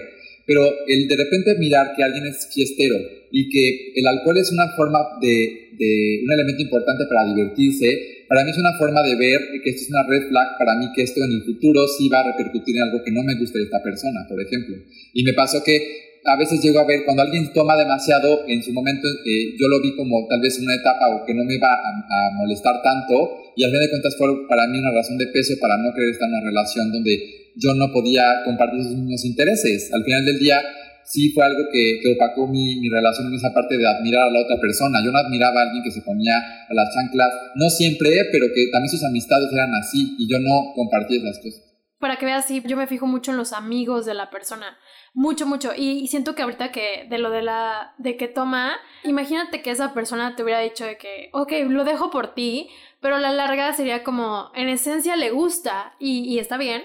Pero el de repente mirar que alguien es fiestero y que el alcohol es una forma de, de un elemento importante para divertirse, para mí es una forma de ver que esto es una red flag para mí que esto en el futuro sí va a repercutir en algo que no me gusta de esta persona, por ejemplo. Y me pasó que a veces llego a ver cuando alguien toma demasiado, en su momento eh, yo lo vi como tal vez una etapa o que no me iba a, molestar tanto y al fin de cuentas fue para mí una razón de peso para no querer estar en una relación donde yo no podía compartir sus mismos intereses. Al final del día sí fue algo que, que opacó mi, mi, relación en esa parte de admirar a la otra persona. Yo no admiraba a alguien que se ponía a las chanclas, no siempre, pero que también sus amistades eran así y yo no compartía esas cosas. Para que veas, sí, yo me fijo mucho en los amigos de la persona mucho, mucho. Y, siento que ahorita que de lo de la, de que toma, imagínate que esa persona te hubiera dicho de que, ok, lo dejo por ti, pero a la larga sería como, en esencia le gusta y, y está bien,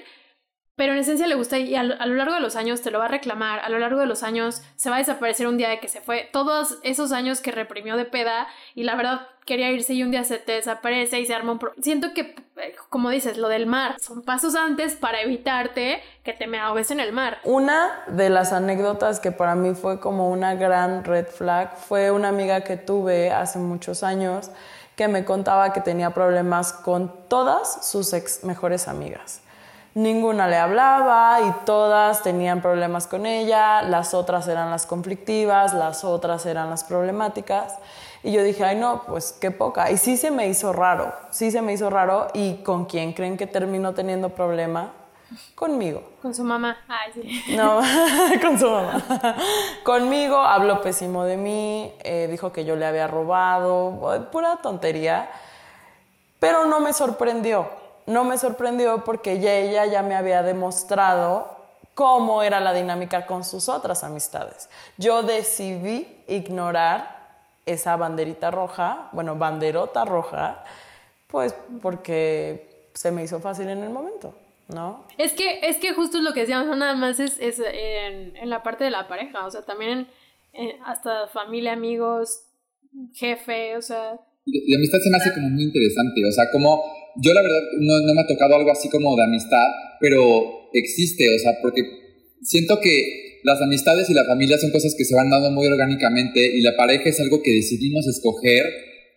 pero en esencia le gusta y a lo, largo de los años te lo va a reclamar, a lo largo de los años se va a desaparecer un día de que se fue, todos esos años que reprimió de peda y la verdad quería irse y un día se te desaparece y se arma un... Pro. Siento que, eh, como dices, lo del mar, son pasos antes para evitarte que te me ahogues en el mar. Una de las anécdotas que para mí fue como una gran red flag fue una amiga que tuve hace muchos años que me contaba que tenía problemas con todas sus ex mejores amigas ninguna le hablaba y todas tenían problemas con ella, las otras eran las conflictivas, las otras eran las problemáticas. Y yo dije, ay no, pues qué poca. Y sí se me hizo raro, sí se me hizo raro. ¿Y con quién creen que terminó teniendo problema? Conmigo. Con su mamá. Ay, sí. No, con su mamá. Conmigo habló pésimo de mí, eh, dijo que yo le había robado, pura tontería. Pero no me sorprendió no me sorprendió porque ya ella ya me había demostrado cómo era la dinámica con sus otras amistades. Yo decidí ignorar esa banderita roja, bueno, banderota roja, pues porque se me hizo fácil en el momento, ¿no? Es que, es que justo lo que decíamos, no nada más es, en, la parte de la pareja, o sea, también hasta familia, amigos, jefe, o sea... La amistad se me hace como muy interesante, o sea, como yo la verdad no, no, me ha tocado algo así como de amistad, pero existe, o sea, porque siento que las amistades y la familia son cosas que se van dando muy orgánicamente y la pareja es algo que decidimos escoger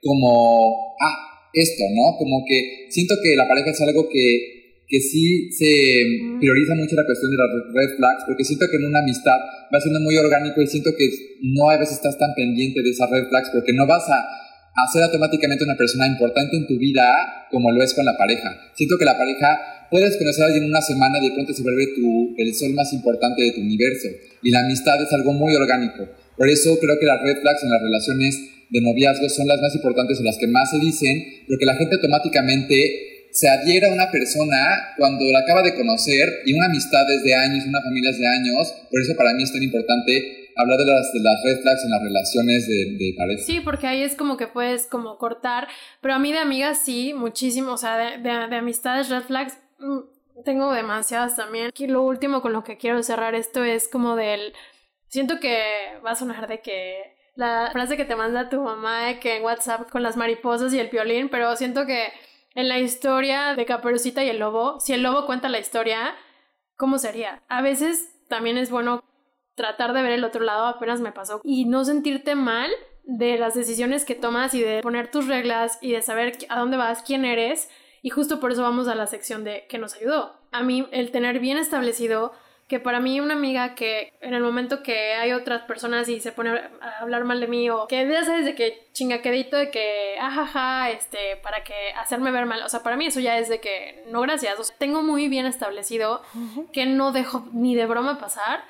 como, ah, esto, ¿no? Como que siento que la pareja es algo que, que sí se prioriza mucho la cuestión de las red flags, porque siento que en una amistad va siendo muy orgánico y siento que no a veces estás tan pendiente de esas red flags porque no vas a hacer automáticamente una persona importante en tu vida como lo es con la pareja. Siento que la pareja, puedes conocer a alguien una semana y de pronto se vuelve tu, el sol más importante de tu universo. Y la amistad es algo muy orgánico. Por eso creo que las red flags en las relaciones de noviazgo son las más importantes o las que más se dicen, porque la gente automáticamente se adhiera a una persona cuando la acaba de conocer y una amistad desde años, una familia desde años. Por eso para mí es tan importante hablar de las, de las red flags en las relaciones de, de pareja. Sí, porque ahí es como que puedes como cortar, pero a mí de amigas sí, muchísimo, o sea, de, de, de amistades red flags mm, tengo demasiadas también. Aquí lo último con lo que quiero cerrar esto es como del, siento que va a sonar de que la frase que te manda tu mamá de que en WhatsApp con las mariposas y el violín, pero siento que en la historia de Caperucita y el lobo, si el lobo cuenta la historia, ¿cómo sería? A veces también es bueno tratar de ver el otro lado apenas me pasó. Y no sentirte mal de las decisiones que tomas y de poner tus reglas y de saber a dónde vas, quién eres. Y justo por eso vamos a la sección de que nos ayudó. A mí el tener bien establecido que para mí una amiga que en el momento que hay otras personas y se pone a hablar mal de mí o que ya sabes de que chingaquedito de que ajaja este para que hacerme ver mal o sea para mí eso ya es de que no gracias. O sea, tengo muy bien establecido que no dejo ni de broma pasar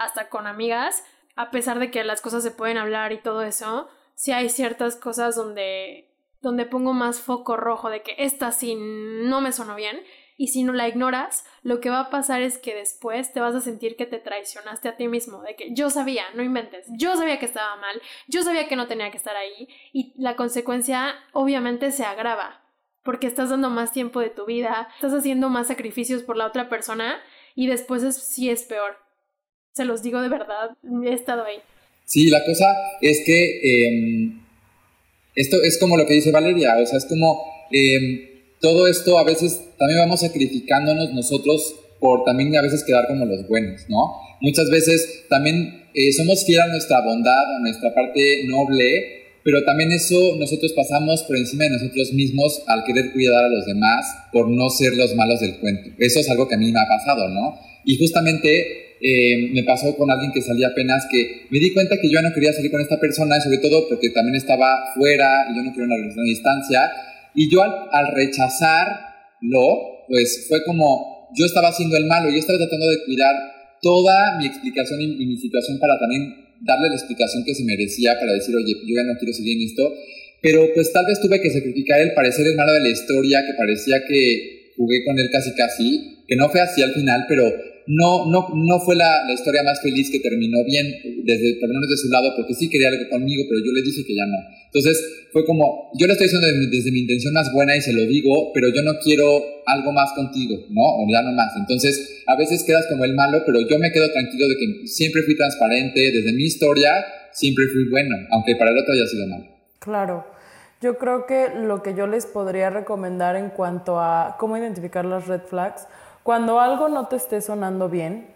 hasta con amigas, a pesar de que las cosas se pueden hablar y todo eso, sí hay ciertas cosas donde donde pongo más foco rojo de que esta sí no me sonó bien. Y si no la ignoras, lo que va a pasar es que después te vas a sentir que te traicionaste a ti mismo, de que yo sabía, no inventes, yo sabía que estaba mal, yo sabía que no tenía que estar ahí y la consecuencia obviamente se agrava, porque estás dando más tiempo de tu vida, estás haciendo más sacrificios por la otra persona y después es, sí es peor. Se los digo de verdad, he estado ahí. Sí, la cosa es que em, esto es como lo que dice Valeria, o sea, es como... Em, todo esto a veces también vamos sacrificándonos nosotros por también a veces quedar como los buenos, ¿no? Muchas veces también eh, somos fieles a nuestra bondad, a nuestra parte noble, pero también eso nosotros pasamos por encima de nosotros mismos al querer cuidar a los demás por no ser los malos del cuento. Eso es algo que a mí me ha pasado, ¿no? Y justamente eh, me pasó con alguien que salía apenas que me di cuenta que yo no quería salir con esta persona, sobre todo porque también estaba fuera y yo no quería una relación a distancia y yo al, rechazarlo, pues fue como, yo estaba haciendo el malo, yo estaba tratando de cuidar toda mi explicación y, mi situación para también darle la explicación que se merecía para decir, oye, yo ya no quiero seguir en esto. Pero pues tal vez tuve que sacrificar el parecer el malo de la historia, que parecía que jugué con él casi casi, que no fue así al final, pero no, no, no fue la, la, historia más feliz que terminó bien, desde, por lo menos de su lado, porque sí quería algo conmigo, pero yo le dije que ya no. Entonces fue como, yo lo estoy diciendo desde, desde, mi intención más buena y se lo digo, pero yo no quiero algo más contigo, ¿no? O ya no más. Entonces a veces quedas como el malo, pero yo me quedo tranquilo de que siempre fui transparente, desde mi historia siempre fui bueno, aunque para el otro haya sido malo. Claro. Yo creo que lo que yo les podría recomendar en cuanto a cómo identificar las red flags, cuando algo no te esté sonando bien,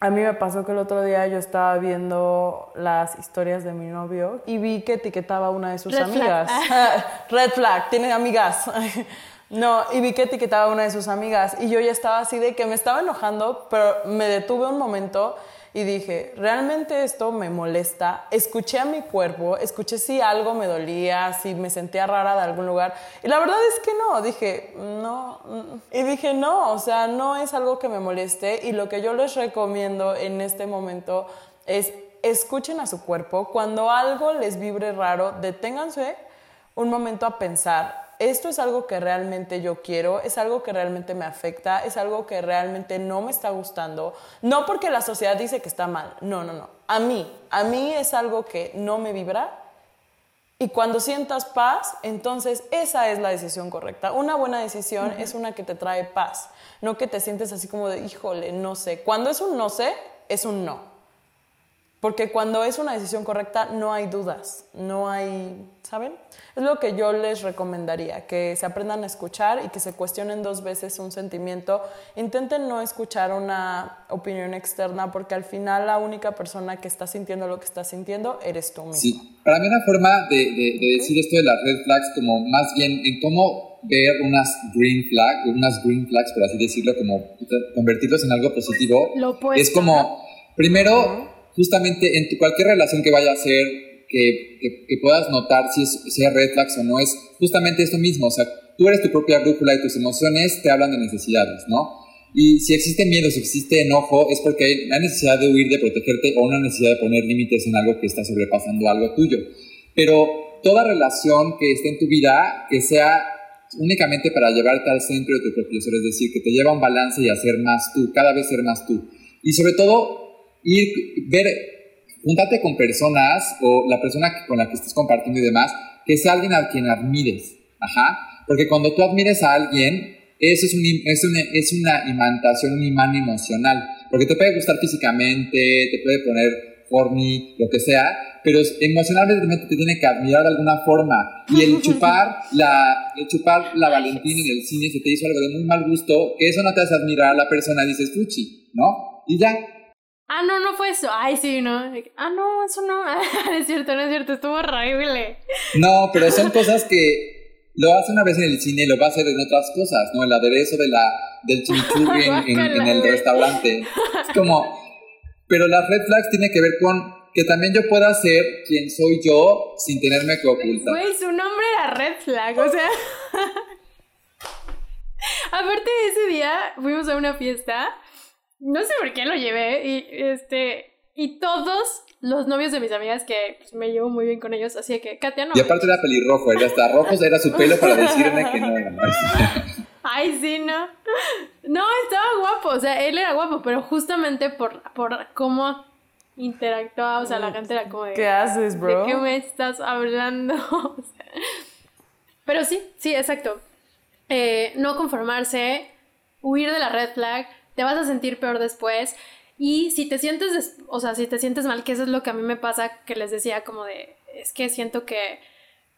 a mí me pasó que el otro día yo estaba viendo las historias de mi novio y vi que etiquetaba a una de sus amigas. Red flag, tiene amigas. no, y vi que etiquetaba a una de sus amigas y yo ya estaba así de que me estaba enojando, pero me detuve un momento y dije, realmente esto me molesta. Escuché a mi cuerpo, escuché si algo me dolía, si me sentía rara de algún lugar. Y la verdad es que no, dije, no. Y dije, no, o sea, no es algo que me moleste. Y lo que yo les recomiendo en este momento es escuchen a su cuerpo. Cuando algo les vibre raro, deténganse un momento a pensar esto es algo que realmente yo quiero, es algo que realmente me afecta, es algo que realmente no me está gustando, no porque la sociedad dice que está mal, no, no, no, a mí, a mí es algo que no me vibra y cuando sientas paz, entonces esa es la decisión correcta. Una buena decisión es una que te trae paz, no que te sientes así como de, híjole, no sé. Cuando es un no sé, es un no. Porque cuando es una decisión correcta no hay dudas, no hay, ¿saben? Es lo que yo les recomendaría, que se aprendan a escuchar y que se cuestionen dos veces un sentimiento. Intenten no escuchar una opinión externa porque al final la única persona que está sintiendo lo que está sintiendo eres tú mismo. Sí, para mí una forma de, decir esto de las red flags como más bien en cómo ver unas green flags, unas green flags por así decirlo, como convertirlos en algo positivo, es como, primero justamente en cualquier relación que vaya a ser, que, que, puedas notar si es, si red flags o no, es justamente esto mismo. O sea, tú eres tu propia brújula y tus emociones te hablan de necesidades, ¿no? Y si existe miedo, si existe enojo, es porque hay una necesidad de huir, de protegerte o una necesidad de poner límites en algo que está sobrepasando algo tuyo. Pero toda relación que esté en tu vida, que sea únicamente para llevarte al centro de tu propio ser, es decir, que te lleva a un balance y a ser más tú, cada vez ser más tú. Y sobre todo, ir, ver, júntate con personas o la persona con la que estés compartiendo y demás, que sea alguien a quien admires. Ajá. Porque cuando tú admires a alguien, eso es, un, es, una, es una imantación, un imán emocional. Porque te puede gustar físicamente, te puede poner horny, lo que sea, pero emocionalmente te tiene que admirar de alguna forma. Y el chupar la, el chupar la Valentina en el cine se te hizo algo de muy mal gusto, que eso no te hace admirar a la persona, dices fuchi, ¿no? Y ya, Ah, no, no fue eso. Ay, sí, no. Ah, no, eso no. es cierto, no es cierto. Estuvo horrible. No, pero son cosas que lo hace una vez en el cine y lo va a hacer en otras cosas, ¿no? El aderezo de la, del chimichurri en, en, el restaurante. Es como... Pero las red flags tiene que ver con que también yo pueda ser quien soy yo sin tenerme que ocultar. Güey, su nombre era red flag, o sea... Aparte de ese día, fuimos a una fiesta no sé por qué lo llevé y este y todos los novios de mis amigas que pues, me llevo muy bien con ellos, así que Katia no. Y aparte era pelirrojo, era hasta rojos, era su pelo para decirme que no era. Ay, sí, no. No, estaba guapo, o sea, él era guapo, pero justamente por, por cómo interactuaba, o sea, la gente era como de... ¿Qué haces, bro? ¿De qué me estás hablando? O sea, pero sí, sí, exacto. Eh, no conformarse, huir de la red flag, te vas a sentir peor después. Y si te sientes, o sea, si te sientes mal, que eso es lo que a mí me pasa, que les decía como de, es que siento que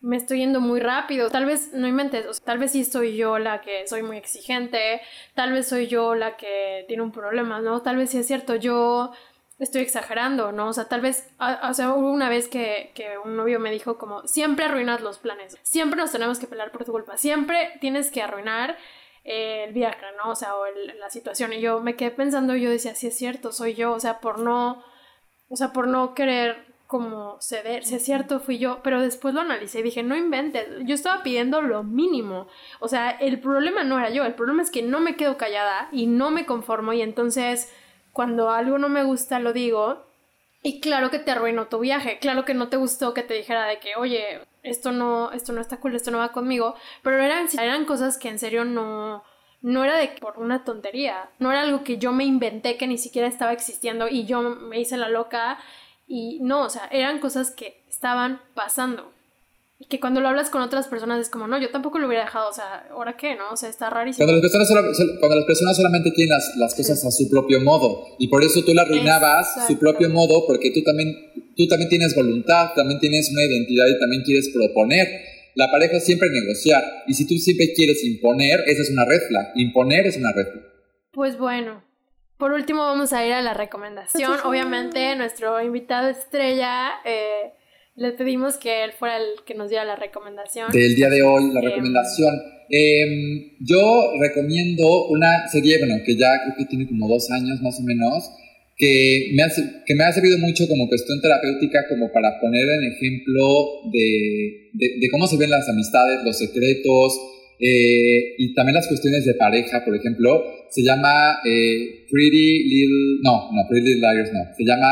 me estoy yendo muy rápido. Tal vez, no inventes, o tal vez sí soy yo la que soy muy exigente, tal vez soy yo la que tiene un problema, ¿no? Tal vez sí es cierto, yo estoy exagerando, ¿no? O sea, tal vez, a- o sea, hubo una vez que, que un novio me dijo como, siempre arruinas los planes, siempre nos tenemos que pelear por tu culpa, siempre tienes que arruinar eh, el viaje, ¿no? O sea, o el- la situación. Y yo me quedé pensando, yo decía, sí es cierto, soy yo, o sea, por no, o sea, por no querer como ceder, sí es cierto, fui yo, pero después lo analicé y dije, no inventes, yo estaba pidiendo lo mínimo, o sea, el problema no era yo, el problema es que no me quedo callada y no me conformo. Y entonces cuando algo no me gusta lo digo. Y claro que te arruinó tu viaje, claro que no te gustó que te dijera de que, oye, esto no, esto no está cool, esto no va conmigo, pero eran, eran cosas que en serio no, no era de por una tontería, no era algo que yo me inventé que ni siquiera estaba existiendo y yo me hice la loca y no, o sea, eran cosas que estaban pasando. Y que cuando lo hablas con otras personas es como, no, yo tampoco lo hubiera dejado, o sea, ¿ahora qué, no? O sea, está rarísimo. Cuando las personas, solo- cuando las personas solamente quieren las, las cosas a su propio modo y por eso tú la arruinabas su Exacto. propio modo porque tú también, tú también tienes voluntad, también tienes una identidad y también quieres proponer. La pareja es siempre negociar y si tú siempre quieres imponer, esa es una red flag. Imponer es una red flag. Pues bueno, por último vamos a ir a la recomendación. Obviamente, nuestro invitado estrella, eh, le pedimos que él fuera el que nos diera la recomendación. del día de hoy, la Em. recomendación. Em, yo recomiendo una serie, bueno, que ya creo que tiene como dos años más o menos, que me, ha, que me ha servido mucho como cuestión terapéutica, como para poner en ejemplo de, de, de cómo se ven las amistades, los secretos, eh, y también las cuestiones de pareja, por ejemplo. Se llama eh, Pretty Little, no, no, Pretty Little Liars, no. Se llama,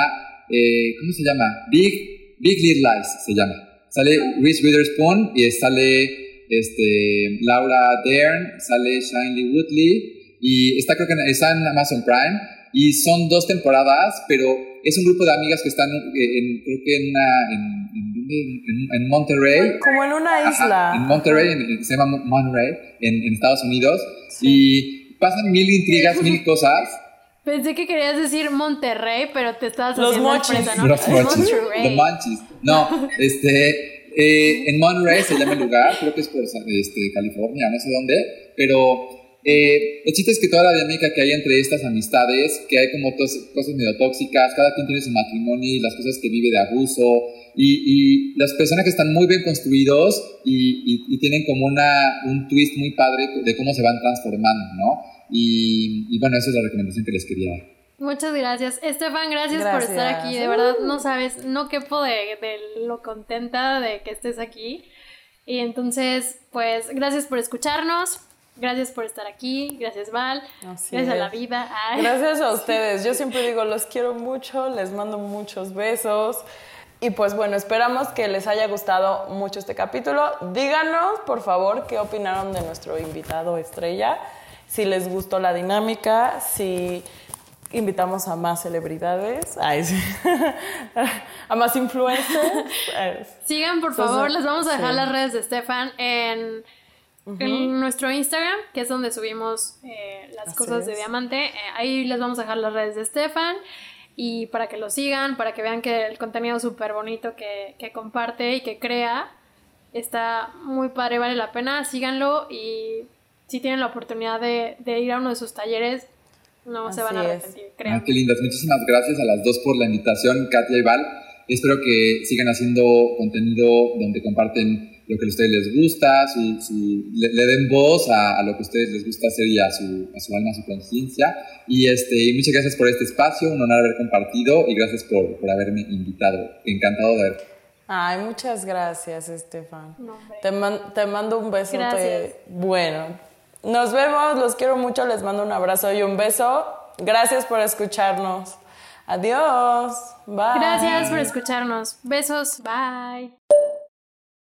eh, ¿cómo se llama? Big, Big Little Lies se llama. Sale Reese Witherspoon y sale este, Laura Dern, sale Shiley Woodley y está creo que está en Amazon Prime y son dos temporadas, pero es un grupo de amigas que están eh, en, creo que en, una- en, en, en- Monterrey. Como en una Ajá, isla. en Monterrey, en- se llama Monterey, en, en Estados Unidos. Y pasan mil intrigas, mil cosas. Pensé que querías decir Monterrey, pero te estabas Los haciendo mochis. ¿no? Los mochis. Los. No, este, eh, en Monterey se llama el lugar, creo que es por este, California, no sé dónde, pero eh, el chiste es que toda la dinámica que hay entre estas amistades, que hay como tos- cosas medio tóxicas, cada quien tiene su matrimonio y las cosas que vive de abuso, y, y las personajes están muy bien construidos y, y- y tienen como una, un twist muy padre de cómo se van transformando, ¿no? Y, y bueno, esa es la recomendación que les quería dar. Muchas gracias. Estefan, gracias, por estar aquí. De verdad, no sabes, no quepo de, de lo contenta de que estés aquí. Y entonces, pues, gracias por escucharnos. Gracias por estar aquí. Gracias, Val. Así gracias a la vida. Ay. Gracias a ustedes. Yo siempre digo, los quiero mucho, les mando muchos besos. Y pues bueno, esperamos que les haya gustado mucho este capítulo. Díganos, por favor, qué opinaron de nuestro invitado estrella. Si les gustó la dinámica, si invitamos a más celebridades, ay, sí. a más influencers. Sigan, por Entonces, favor, les vamos a dejar sí. las redes de Estefan en, en nuestro Instagram, que es donde subimos eh, las Así cosas de diamante. Eh, ahí les vamos a dejar las redes de Estefan. Y para que lo sigan, para que vean que el contenido súper bonito que, que comparte y que crea está muy padre, vale la pena. Síganlo y si tienen la oportunidad de, de ir a uno de sus talleres, no se van a Así arrepentir, creo. Ah, qué lindas. Muchísimas gracias a las dos por la invitación, Katia y Val. Espero que sigan haciendo contenido donde comparten lo que a ustedes les gusta, su- su- le, le den voz a, a lo que a ustedes les gusta hacer y a su, a su alma, a su conciencia. Y este, muchas gracias por este espacio, un honor haber compartido y gracias por, por haberme invitado. Encantado de haber. Ay, muchas gracias, Estefan. No, te, man- te mando un besote. Gracias. Bueno, nos vemos, los quiero mucho, les mando un abrazo y un beso. Gracias por escucharnos. Adiós. Bye. Gracias por escucharnos. Besos. Bye.